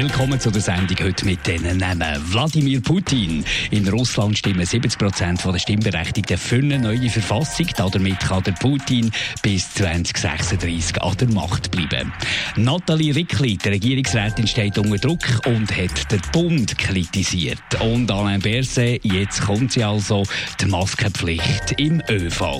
Willkommen zu der Sendung heute mit diesen Namen. Wladimir Putin. In Russland stimmen 70 Prozent der Stimmberechtigten für eine neue Verfassung. Damit kann der Putin bis 2036 an der Macht bleiben. Nathalie Rickli, die Regierungsrätin, steht unter Druck und hat den Bund kritisiert. Und Alain Berset, jetzt kommt sie also, die Maskenpflicht im ÖV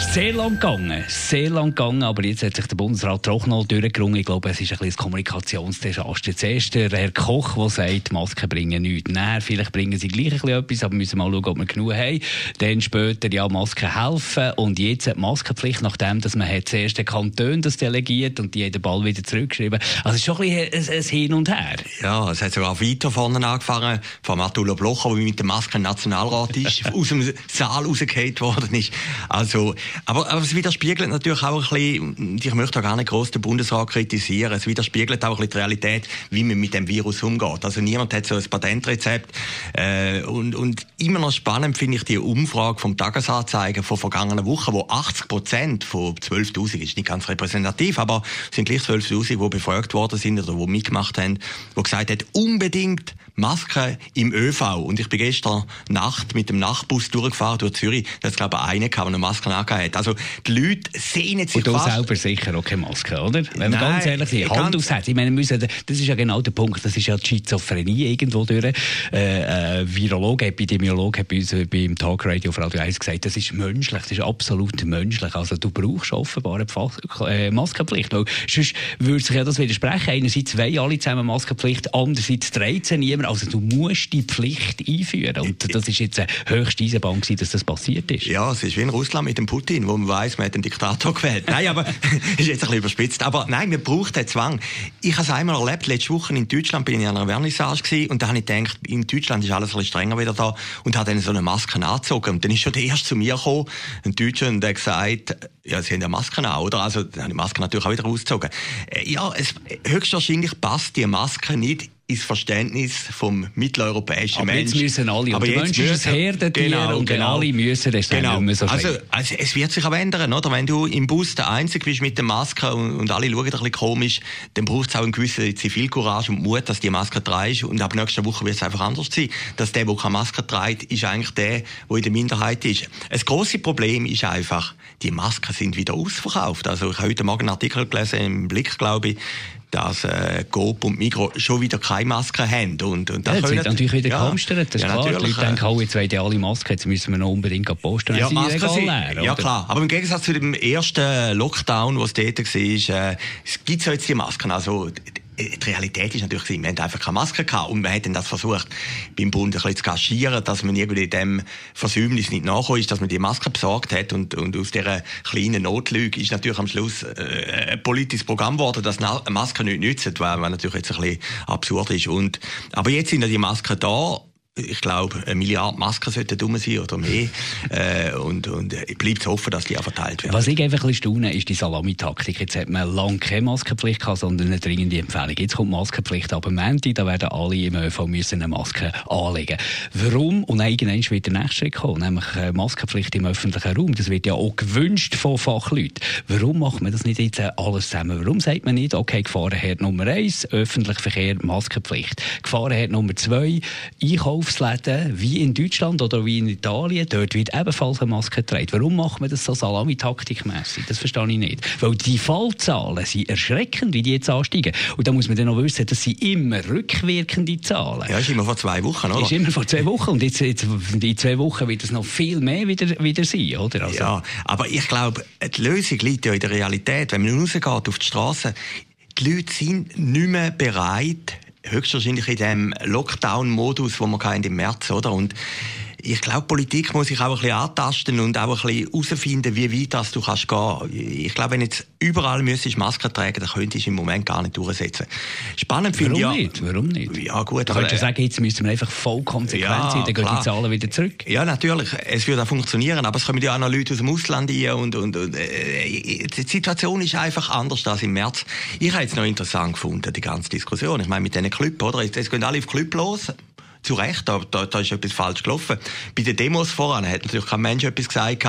sehr lang gegangen, sehr lang gegangen, aber jetzt hat sich der Bundesrat doch noch durchgerungen. Ich glaube, es ist ein bisschen ein Kommunikationsdesaster. Zuerst der Herr Koch, der sagt, Masken bringen nichts. Nein, vielleicht bringen sie gleich ein bisschen etwas, aber müssen mal schauen, ob wir genug haben. Dann später, ja, Masken helfen. Und jetzt hat die Maskenpflicht, nachdem dass man hat zuerst den Kanton das delegiert und die haben den Ball wieder zurückgeschrieben. Also es ist schon ein, bisschen ein, ein Hin und Her. Ja, es hat sogar weiter vorne angefangen, von Matula Blocher, der mit der Maske Nationalrat ist, aus dem Saal rausgefallen worden ist. Also, aber, aber es widerspiegelt natürlich auch ein bisschen, ich möchte auch gar nicht groß den Bundesrat kritisieren, es widerspiegelt auch ein bisschen die Realität, wie man mit dem Virus umgeht. Also niemand hat so ein Patentrezept. Äh, und, und immer noch spannend finde ich die Umfrage vom Tagesanzeiger von vergangenen Wochen, wo 80 Prozent von 12.000, ist nicht ganz repräsentativ, aber sind gleich 12.000, die befragt worden sind oder die mitgemacht haben, die gesagt haben, unbedingt Masken im ÖV. Und ich bin gestern Nacht mit dem Nachtbus durchgefahren durch Zürich. Da hat glaube ich einen gehabt, der eine Maske angehabt Also die Leute sehen sich Und du selber sicher auch keine Maske, oder? Wenn wir ganz ehrlich sind, Hand aufs Herz. Ich meine, müssen, das ist ja genau der Punkt, das ist ja die Schizophrenie irgendwo durch. Äh, äh, Virologe, Epidemiologe hat bei uns beim Talkradio auf Radio 1 gesagt, das ist menschlich, das ist absolut menschlich. Also du brauchst offenbar eine äh, Maskenpflicht, weil sonst würde sich ja das widersprechen. Einerseits wollen alle zusammen Maskenpflicht, andererseits dreht sie niemand. Also du musst die Pflicht einführen. Und das ist jetzt eine höchste Eisenbahn gewesen, dass das passiert ist. Ja, es ist wie in Russland mit dem Putin, wo man weiß, man hat einen Diktator gewählt. Nein, aber ist jetzt ein bisschen überspitzt. Aber nein, man braucht den Zwang. Ich habe es einmal erlebt, letzte Woche in Deutschland bin ich an einer Vernissage gewesen, und da habe ich gedacht, in Deutschland ist alles ein bisschen strenger wieder da und habe dann so eine Maske angezogen. Und dann ist schon der Erste zu mir gekommen, ein Deutscher, und der hat gesagt, ja, Sie haben ja Masken an, oder? Also, dann habe ich die Maske natürlich auch wieder ausgezogen. Äh, ja, es, höchstwahrscheinlich passt die Maske nicht ins Verständnis vom mitteleuropäischen Aber Menschen. jetzt müssen alle, aber jetzt Mensch ist ein Herdentier genau, und genau. alle müssen, das genau. so also, also, es wird sich aber ändern, oder? Wenn du im Bus der Einzige bist mit der Maske und, und alle schauen ein bisschen komisch, dann braucht es auch eine gewisse Zivilcourage und Mut, dass die Maske trägst und ab nächster Woche wird es einfach anders sein. Dass der, der keine Maske trägt, ist eigentlich der, der in der Minderheit ist. Das große Problem ist einfach, die Masken sind wieder ausverkauft. Also ich habe heute Morgen einen Artikel gelesen, im Blick, glaube ich, dass äh, Coop und Migro schon wieder keine Masken haben. Und, und das ja, können, wird natürlich wieder ja, gehamstert, das ist ja, klar. Die natürlich, Leute denken, oh, jetzt wollen die alle Masken, jetzt müssen wir noch unbedingt posten. Ja, Masken sind, leer, ja oder? klar. Aber im Gegensatz zu dem ersten Lockdown, was dort war, äh, gibt es jetzt die Masken. Also die Realität ist natürlich, wir haben einfach keine Maske gehabt. Und wir hätten das versucht, beim Bund ein bisschen zu kaschieren, dass man irgendwie dem Versäumnis nicht nachgekommen ist, dass man die Maske besorgt hat. Und, und aus dieser kleinen Notlüge ist natürlich am Schluss äh, ein politisches Programm geworden, dass Masken nicht nützen, was natürlich jetzt ein bisschen absurd ist. Und, aber jetzt sind ja die Masken da ich glaube, eine Milliarde Masken sollten dumm sein oder mehr. äh, und, und äh, zu hoffen, dass die auch verteilt werden. Was ich einfach ein bisschen staune, ist die Salamitaktik. Jetzt hat man lange keine Maskenpflicht gehabt, sondern eine dringende Empfehlung. Jetzt kommt Maskenpflicht ab Montag, da werden alle im ÖV müssen eine Maske anlegen. Warum? Und irgendwann wird der nächste Schritt kommen, nämlich eine Maskenpflicht im öffentlichen Raum. Das wird ja auch gewünscht von Fachleuten. Warum macht man das nicht jetzt alles zusammen? Warum sagt man nicht, okay, Gefahrenherd Nummer eins, öffentlicher Verkehr, Maskenpflicht. Gefahrenherd Nummer zwei, Einkauf Einkaufsläden wie in Deutschland oder wie in Italien, dort wird ebenfalls eine Maske getragen. Warum macht man das so salami-taktikmässig? Das verstehe ich nicht. Weil die Fallzahlen sind erschreckend, wie die jetzt ansteigen. Und da muss man dann noch wissen, das sind immer rückwirkende Zahlen. Ja, ist immer vor zwei Wochen, oder? Ist immer vor zwei Wochen. Und jetzt, jetzt in zwei Wochen wird es noch viel mehr wieder, wieder sein, oder? Also. Ja, aber ich glaube, die Lösung liegt ja in der Realität. Wenn man rausgeht auf die Straße, die Leute sind nicht mehr bereit, höchstwahrscheinlich in dem Lockdown-Modus, wo wir im März, oder? Und ich glaube, Politik muss sich auch ein bisschen antasten und auch ein bisschen herausfinden, wie weit das du kannst gehen. Ich glaube, wenn jetzt überall müsstest Masken tragen, dann könntest du im Moment gar nicht durchsetzen. Spannend finde ich ja. nicht? Warum nicht? Ja, gut. Du könntest ja sagen, jetzt müssen wir einfach voll konsequent ja, sein, dann gehen die Zahlen wieder zurück. Ja, natürlich. Es würde auch funktionieren, aber es kommen ja auch noch Leute aus dem Ausland rein und, und, und äh, die Situation ist einfach anders als im März. Ich habe es noch interessant gefunden, die ganze Diskussion. Ich meine, mit diesen Club, oder? Jetzt gehen alle auf Club los zu Recht, da, da, da ist etwas falsch gelaufen. Bei den Demos voran hat natürlich kein Mensch etwas gesagt.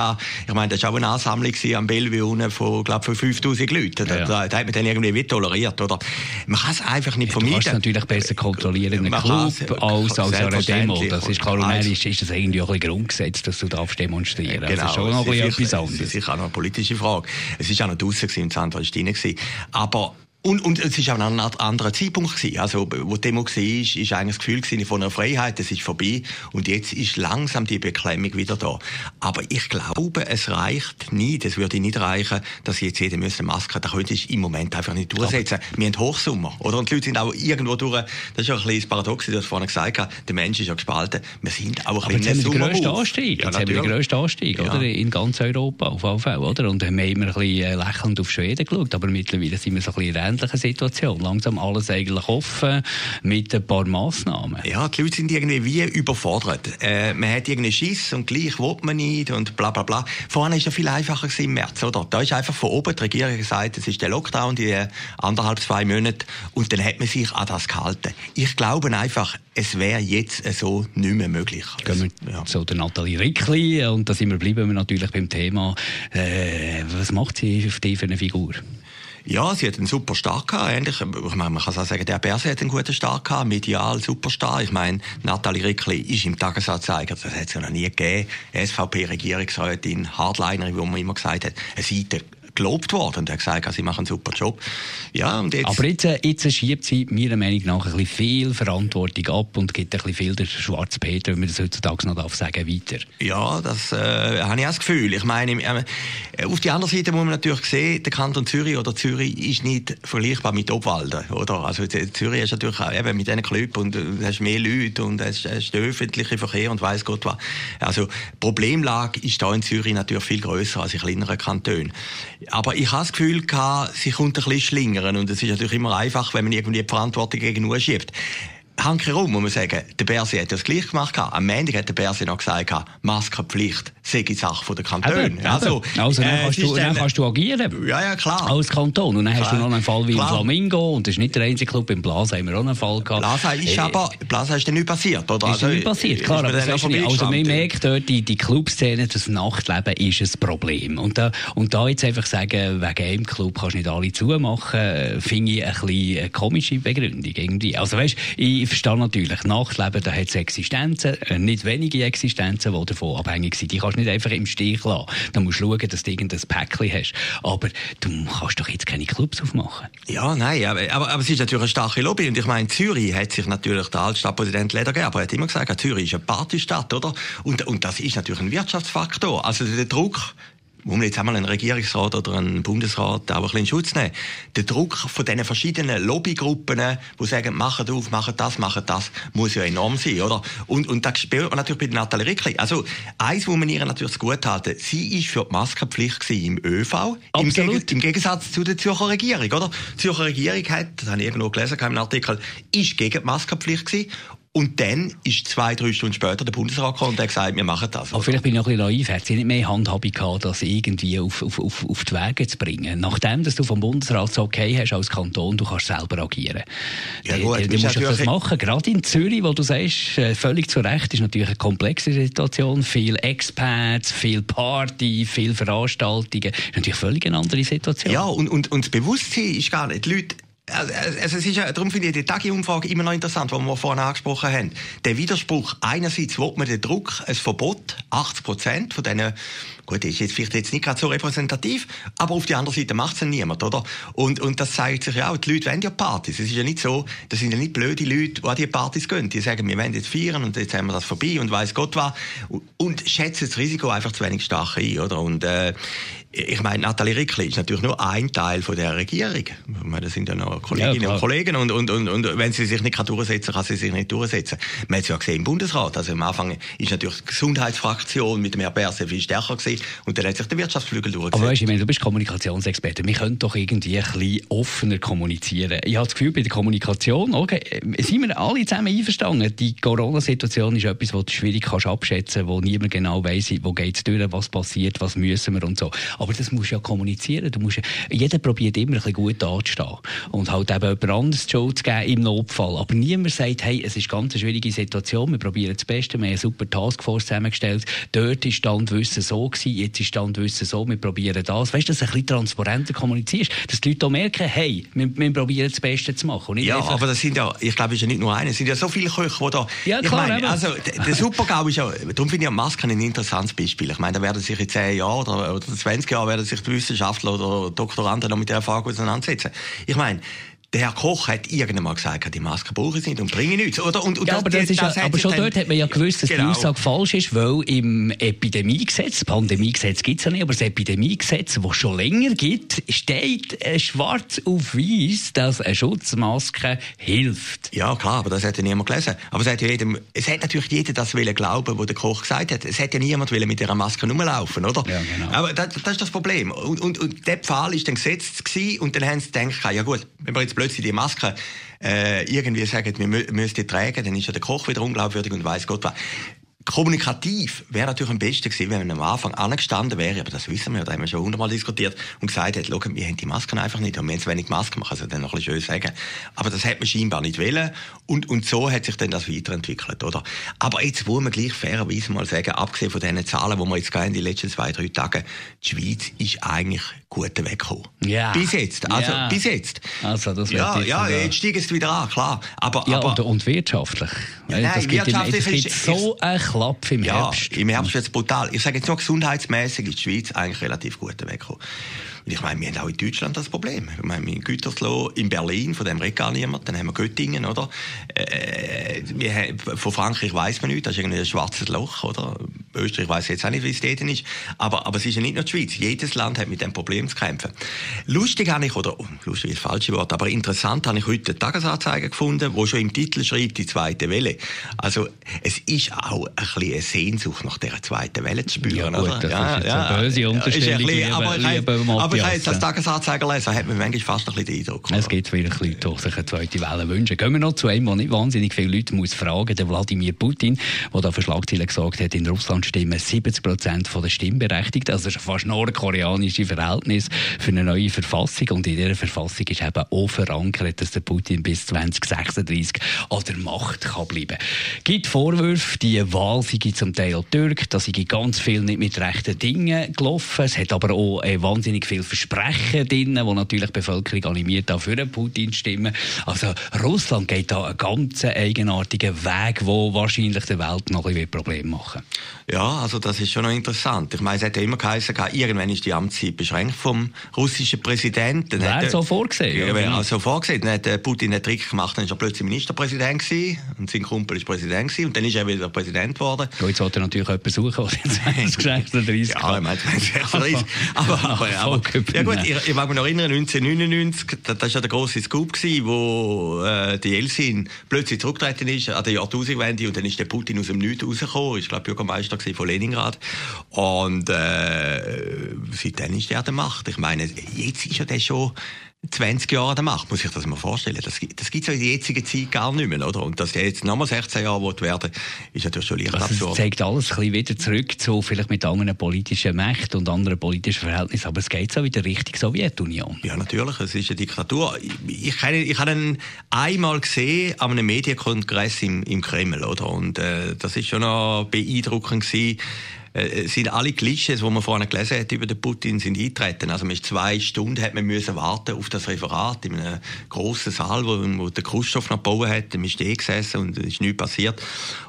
Ich meine, das war auch eine Ansammlung am Bellevue von, glaube von 5000 Leuten. Da, ja. da, da, hat man dann irgendwie wie toleriert, oder? Man kann es einfach nicht vermeiden. Du kannst natürlich besser kontrollieren in einem Club als, als einer Demo. Das ist und ist, ist das irgendwie auch ein Grundgesetz, dass du darfst demonstrieren. Genau. Das ist schon noch etwas anderes. Das ist sicher auch noch eine politische Frage. Es war auch noch draussen, im Zentrum war Aber und, und es war auch ein anderer Zeitpunkt gewesen. Also, wo die Demo war, ist, ist eigentlich das Gefühl von einer Freiheit, das ist vorbei. Und jetzt ist langsam die Beklemmung wieder da. Aber ich glaube, es reicht nicht, es würde nicht reichen, dass jetzt jeder eine Maske hat. Das könnte ich im Moment einfach nicht durchsetzen. Aber wir haben Hochsommer, oder? Und die Leute sind auch irgendwo durch, das ist ja ein bisschen das Paradox, wie du vorhin gesagt hast, der Mensch ist ja gespalten. Wir sind auch ein bisschen im grössten Anstieg. Ja, jetzt haben wir den grössten Anstieg, ja. oder? In ganz Europa, auf jeden Fall, oder? Und haben wir immer ein bisschen äh, lächelnd auf Schweden geschaut, aber mittlerweile sind wir so ein bisschen ähnlichen Situation. Langsam alles eigentlich offen mit ein paar Massnahmen. Ja, die Leute sind irgendwie wie überfordert. Äh, man hat irgendwie Schiss und gleich will man nicht und bla bla bla. Vorhin war es ja viel einfacher im März, oder? Da ist einfach von oben die Regierung gesagt, es ist der Lockdown, die anderthalb, zwei Monate und dann hat man sich an das gehalten. Ich glaube einfach, es wäre jetzt so nicht mehr möglich. Gehen wir ja. zu der Nathalie Rickli und da sind wir bleiben wir natürlich beim Thema. Äh, was macht sie auf die für eine Figur? Ja, sie hat einen super Start gehabt. Ähnlich, ich meine, man kann auch sagen, der Berse hat einen guten Start gehabt, medial Superstar. Ich meine, Nathalie Rickli ist im Tagesanzeiger, das hat es ja noch nie gegeben. SVP-Regierungsrätin, Hardliner, wie man immer gesagt hat, eine Seite gelobt worden und er hat gesagt, sie machen einen super Job. Ja, und jetzt Aber jetzt, äh, jetzt schiebt sie meiner Meinung nach ein bisschen viel Verantwortung ab und gibt ein bisschen viel der schwarze Peter, wenn man das heutzutage noch darf sagen, weiter. Ja, das äh, habe ich auch das Gefühl. Ich meine, äh, auf der anderen Seite muss man natürlich sehen, der Kanton Zürich oder Zürich ist nicht vergleichbar mit Obwalden, oder? Also Zürich ist natürlich auch eben mit diesen Club und du hast mehr Leute und es ist der öffentliche Verkehr und weiß Gott was. Also Problemlage ist da in Zürich natürlich viel größer als in kleineren Kantonen. Aber ich habe das Gefühl gehabt, sie kommt ein bisschen schlingern und es ist natürlich immer einfach, wenn man irgendwie die Verantwortung gegenüber schiebt. Hankerum muss man sagen, der Berse hat das gleich gemacht. Am Montag hat der Berse noch gesagt, Maskenpflicht sei die Sache der Kantone. Also, also dann, äh, kannst du, dann, kannst du agieren. Ja, ja, klar. Als Kanton. Und dann klar. hast du noch einen Fall wie klar. im Flamingo. Und das ist nicht der einzige Club. Im Plaza haben wir auch einen Fall gehabt. Plaza ist äh, aber, Plaza ist dann nicht passiert, oder? Ist also, nicht passiert, klar. Aber das ist nicht, also man merkt dort, die, die Clubszene, das Nachtleben ist ein Problem. Und da, und da jetzt einfach sagen, wegen einem Club kannst du nicht alle zumachen, finde ich ein bisschen eine komische Begründung irgendwie. Also weißt, ich verstehe natürlich, Nachtleben, da hat es Existenzen, äh, nicht wenige Existenzen, die davon abhängig sind. Die kannst du nicht einfach im Stich lassen. Da musst du schauen, dass du irgendein Päckchen hast. Aber du kannst doch jetzt keine Clubs aufmachen. Ja, nein, aber, aber, aber es ist natürlich eine starke Lobby. Und ich meine, Zürich hat sich natürlich der Altstadtpräsident Lederger, er hat immer gesagt, Zürich ist eine Partystadt, oder? Und, und das ist natürlich ein Wirtschaftsfaktor. Also der Druck muss man jetzt einmal einen Regierungsrat oder einen Bundesrat auch ein bisschen in Schutz nehmen. Der Druck von diesen verschiedenen Lobbygruppen, die sagen, machen auf, machen das, machen das, muss ja enorm sein, oder? Und, und das spürt man natürlich bei Nathalie Rickli. Also, eins muss man ihr natürlich gut halten. Sie ist für die Maskenpflicht im ÖV. Im, Geg im, Gegensatz zu der Zürcher Regierung, oder? Die Zürcher Regierung hat, das habe ich irgendwo gelesen, einem Artikel, ist gegen die Maskenpflicht gewesen. Und dann ist zwei, drei Stunden später der Bundesrat gekommen und hat gesagt, wir machen das. Aber vielleicht bin ich noch ein bisschen naiv. Hat sie nicht mehr Handhabung gehabt, das irgendwie auf, auf, auf, auf die Wege zu bringen? Nachdem dass du vom Bundesrat so okay hast als Kanton, du kannst selber agieren. Ja, gut, du, du musst das machen. Gerade in Zürich, wo du sagst, äh, völlig zu Recht, ist natürlich eine komplexe Situation. Viel Expats, viel Party, viel Veranstaltungen. Das ist natürlich völlig eine andere Situation. Ja, und, und, und das Bewusstsein ist gar nicht. Die Leute also, es darum finde ich die Tagi-Umfrage immer noch interessant, die wir vorhin angesprochen haben. Der Widerspruch, einerseits will man den Druck, ein Verbot, 80 Prozent von diesen, gut, ist jetzt vielleicht jetzt nicht gerade so repräsentativ, aber auf der anderen Seite macht es niemand, oder? Und, und das zeigt sich ja auch, die Leute wollen ja Partys. Es ist ja nicht so, das sind ja nicht blöde Leute, die an die Partys gehen. Die sagen, wir wollen jetzt feiern und jetzt haben wir das vorbei und weiß Gott was. Und schätzen das Risiko einfach zu wenig stark ein, oder? Und, äh, ich meine, Nathalie Rickli ist natürlich nur ein Teil von der Regierung. Ich meine, das sind ja noch Kolleginnen ja, und Kollegen und, und, und, und wenn sie sich nicht durchsetzen kann, kann sie sich nicht durchsetzen. Man hat es ja gesehen im Bundesrat. Also am Anfang ist natürlich die Gesundheitsfraktion mit dem Herrn Berse viel stärker gewesen und dann hat sich der Wirtschaftsflügel durchgesetzt. Aber weißt, ich meine, du bist Kommunikationsexperte. Wir können doch irgendwie ein bisschen offener kommunizieren. Ich habe das Gefühl, bei der Kommunikation, okay, sind wir alle zusammen einverstanden. Die Corona-Situation ist etwas, das du schwierig kannst abschätzen kannst, wo niemand genau weiss, wo geht es durch, was passiert, was müssen wir und so. Aber das musst du ja kommunizieren. Du musst jeder probiert immer ein bisschen gut anzustehen. Und halt eben jemand anderes die Schuld zu geben im Notfall. Aber niemand sagt, hey, es ist ganz eine schwierige Situation, wir probieren das Beste, wir haben eine super Taskforce zusammengestellt, dort ist Standwissen so gewesen, jetzt ist Standwissen so, wir probieren das. Weißt du, dass du ein bisschen transparenter kommunizierst, dass die Leute auch merken, hey, wir, wir probieren das Beste zu machen. ja, einfach... aber das sind ja, ich glaube, es ist ja nicht nur einer, es sind ja so viele Köche, die da... Ja, klar, ich meine, also, der Supergau ist ja, darum finde ich ja Masken ein interessantes Beispiel. Ich meine, da werden sich in 10 Jahren oder, oder 20 Jahren werden sich die Wissenschaftler oder Doktoranden noch mit der Erfahrung auseinandersetzen. Ich meine, der Herr Koch hat irgendwann mal gesagt, die Masken brauchen sind und bringen nichts. Oder? Und, und ja, das, aber, das das ja, aber schon dort hat man ja gewusst, dass genau. die Aussage falsch ist, weil im Epidemiegesetz, Pandemiegesetz gibt es ja nicht, aber das Epidemiegesetz, das schon länger gibt, steht äh, schwarz auf weiß, dass eine Schutzmaske hilft. Ja, klar, aber das hat ja niemand gelesen. Aber es hat, ja jedem, es hat natürlich jeder das wollen glauben, was der Koch gesagt hat. Es hat ja niemand mit dieser Maske rumlaufen, oder? Ja, genau. Aber das, das ist das Problem. Und, und, und der Pfahl ist dann gesetzt gewesen, und dann haben sie gedacht, ja gut, wenn wir jetzt plötzlich die Maske äh, irgendwie sagen, wir mü müssen tragen, dann ist ja der Koch wieder unglaubwürdig und weiß Gott was. Kommunikativ wäre natürlich am besten gewesen, wenn man am Anfang angestanden wäre, aber das wissen wir ja, da haben wir schon hundertmal diskutiert und gesagt hat, schau, wir haben die Masken einfach nicht und wir haben zu wenig Masken, man kann es dann noch ein bisschen schön sagen. Aber das hat man scheinbar nicht wollen und, und so hat sich dann das weiterentwickelt, oder? Aber jetzt muss man gleich fairerweise mal sagen, abgesehen von diesen Zahlen, die wir jetzt in den letzten zwei, drei Tagen, die Schweiz ist eigentlich gut weggekommen. Ja. Bis jetzt, also ja. bis jetzt. Also das ja, ja, jetzt steigt es wieder an, klar. Aber, ja, aber, und, und wirtschaftlich. Ja, nein, das gibt, wirtschaftlich in, ist, so ein Klapp im ja, Herbst. im Herbst wird es brutal. Ich sage jetzt nur gesundheitsmäßig ist die Schweiz eigentlich relativ gut weggekommen. Und ich meine, wir haben auch in Deutschland das Problem. Ich meine, in Gütersloh, in Berlin, von dem redet gar niemand. Dann haben wir Göttingen, oder? Äh, haben, von Frankreich weiss man nicht, das ist irgendwie ein schwarzes Loch, oder? Österreich weiss jetzt auch nicht, wie es dort ist. Aber, aber es ist ja nicht nur die Schweiz. Jedes Land hat mit dem Problem zu kämpfen. Lustig habe ich, oder, oh, lustig ist das falsche Wort, aber interessant habe ich heute eine Tagesanzeige gefunden, wo schon im Titel schreibt, die zweite Welle. Also, es ist auch ein bisschen eine Sehnsucht nach dieser zweiten Welle zu spüren, ja, gut, oder? Das ja, ist jetzt ja, eine böse Unterstellung. Aber, aber, aber jetzt als Tagesanzeiger lesen, hat man manchmal fast ein bisschen den Eindruck. Es gibt wirklich Leute, die sich eine zweite Welle wünschen. Gehen wir noch zu einem, der nicht wahnsinnig viele Leute muss fragen der Wladimir Putin, der da für Schlagzeilen gesagt hat, in Russland stimmen 70 Prozent der Stimmberechtigten. Also das ist fast nordkoreanische Verhältnis für eine neue Verfassung. Und in dieser Verfassung ist eben auch verankert, dass der Putin bis 2036 an der Macht kann bleiben kann. gibt Vorwürfe, die Wahl sei zum Teil Türk, da sei ganz viel nicht mit rechten Dingen gelaufen. Es hat aber auch äh, wahnsinnig viel Versprechen drin, die natürlich die Bevölkerung animiert, auch für Putin zu stimmen. Also Russland geht da einen ganz eigenartigen Weg, wo wahrscheinlich der Welt noch ein Probleme machen Ja, also das ist schon noch interessant. Ich meine, es hat ja immer geheißen, irgendwann ist die Amtszeit beschränkt vom russischen Präsidenten. Wäre so vorgesehen? Ja, wäre also vorgesehen. Dann hat äh, Putin einen Trick gemacht, dann ist er plötzlich Ministerpräsident gewesen und sein Kumpel ist Präsident gewesen und dann ist er wieder Präsident geworden. Ja, jetzt wollte er natürlich jemanden suchen, der in 2036 Ja, er meint 2036. aber, aber, aber, ja gut, ich, ich mag mich noch erinnern, 1999, das war ja der grosse Scoop gewesen, wo äh, die Elsin plötzlich zurückgetreten ist an der Jahrtausendwende und dann ist der Putin aus dem Nichts rausgekommen, ist glaube Bürgermeister von Leningrad. Und äh, seitdem ist er der Macht. Ich meine, jetzt ist ja der schon 20 Jahre der Macht, muss ich das mal vorstellen. Das, das gibt es ja in der jetzigen Zeit gar nicht mehr, oder? Und dass der jetzt nochmal 16 Jahre werden ist natürlich schon leicht also absurd. Es zeigt alles ein bisschen wieder zurück zu vielleicht mit anderen politischen Mächten und anderen politischen Verhältnissen, aber es geht so wieder Richtung Sowjetunion. Ja, natürlich, es ist eine Diktatur. Ich, ich, ich habe ihn einmal gesehen an einem Medienkongress im, im Kreml, oder? Und äh, das ist schon noch beeindruckend gewesen äh, sind alle Klischees, die man vorhin gelesen hat über den Putin, sind eingetreten. Also man ist zwei Stunden hat man müssen warten auf das Referat in einem grossen Saal, wo, wo der Khrushchev noch gebaut hat. Man ist eh gesessen und es ist nichts passiert.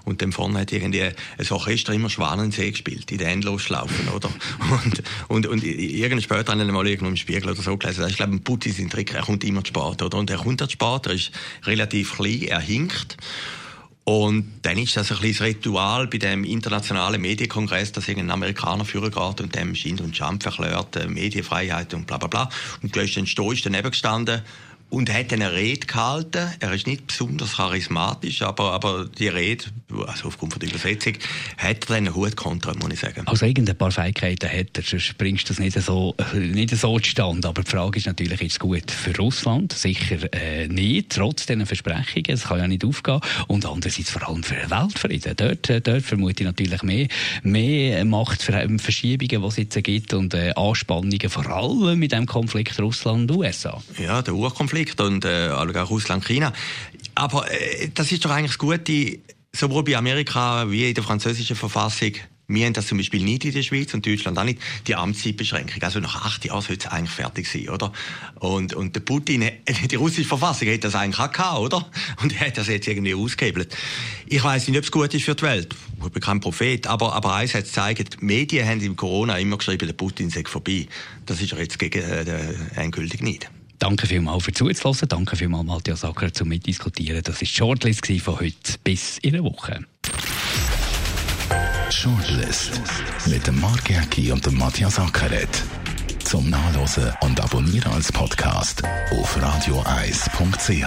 Und dann vorne hat irgendwie ein Orchester immer Schwanensee gespielt, in den Endlosschlaufen, oder? Und, und, und irgendwann später habe ich mal irgendwo im Spiegel oder so gelesen, das ist, glaube ich, Putin sein Trick, er kommt immer zu spät, oder? Und er kommt zu spät, er ist relativ klein, er hinkt. Und dann ist das ein kleines Ritual bei dem internationalen Medienkongress, dass irgendein Amerikaner führen geht und dem Schind und Jump erklärt, äh, Medienfreiheit und bla bla bla. Und du hast dann stoisch daneben gestanden und er hat eine Rede gehalten. Er ist nicht besonders charismatisch, aber, aber die Rede, also aufgrund von der Übersetzung, hat er einen Hut kontra, muss ich sagen. Also irgendein paar Fähigkeiten hat er, sonst bringst du das nicht so, nicht so zustande. Aber die Frage ist natürlich, ist es gut für Russland? Sicher äh, nicht, trotz diesen Versprechungen. Es kann ja nicht aufgehen. Und andererseits vor allem für den Weltfrieden. Dort, äh, dort vermute ich natürlich mehr, mehr Machtverschiebungen, die es jetzt gibt und äh, Anspannungen, vor allem mit dem Konflikt Russland-USA. Ja, der Urkonflikt Konflikt und äh, auch Russland, China. Aber äh, das ist doch eigentlich das Gute, sowohl bei Amerika wie in der französischen Verfassung. Wir haben das zum Beispiel nicht in der Schweiz und Deutschland auch nicht, die Amtszeitbeschränkung. Also nach acht Jahren sollte es eigentlich fertig sein, oder? Und, und der Putin, die russische Verfassung hat das eigentlich auch gehabt, oder? Und er hat das jetzt irgendwie ausgehebelt. Ich weiß nicht, ob es gut ist für die Welt. Ich bin kein Prophet. Aber, aber eins hat gezeigt, die Medien haben im Corona immer geschrieben, der Putin sei vorbei. Das ist er jetzt gegen, äh, endgültig nicht. Danke vielmals für zuzuhören. Danke vielmals, Matthias Acker, zum Mitdiskutieren. Das war die Shortlist von heute bis in eine Woche. Shortlist mit dem Mark Jäcki und dem Matthias Ackeret. Zum Nachlesen und Abonnieren als Podcast auf radioeis.ch.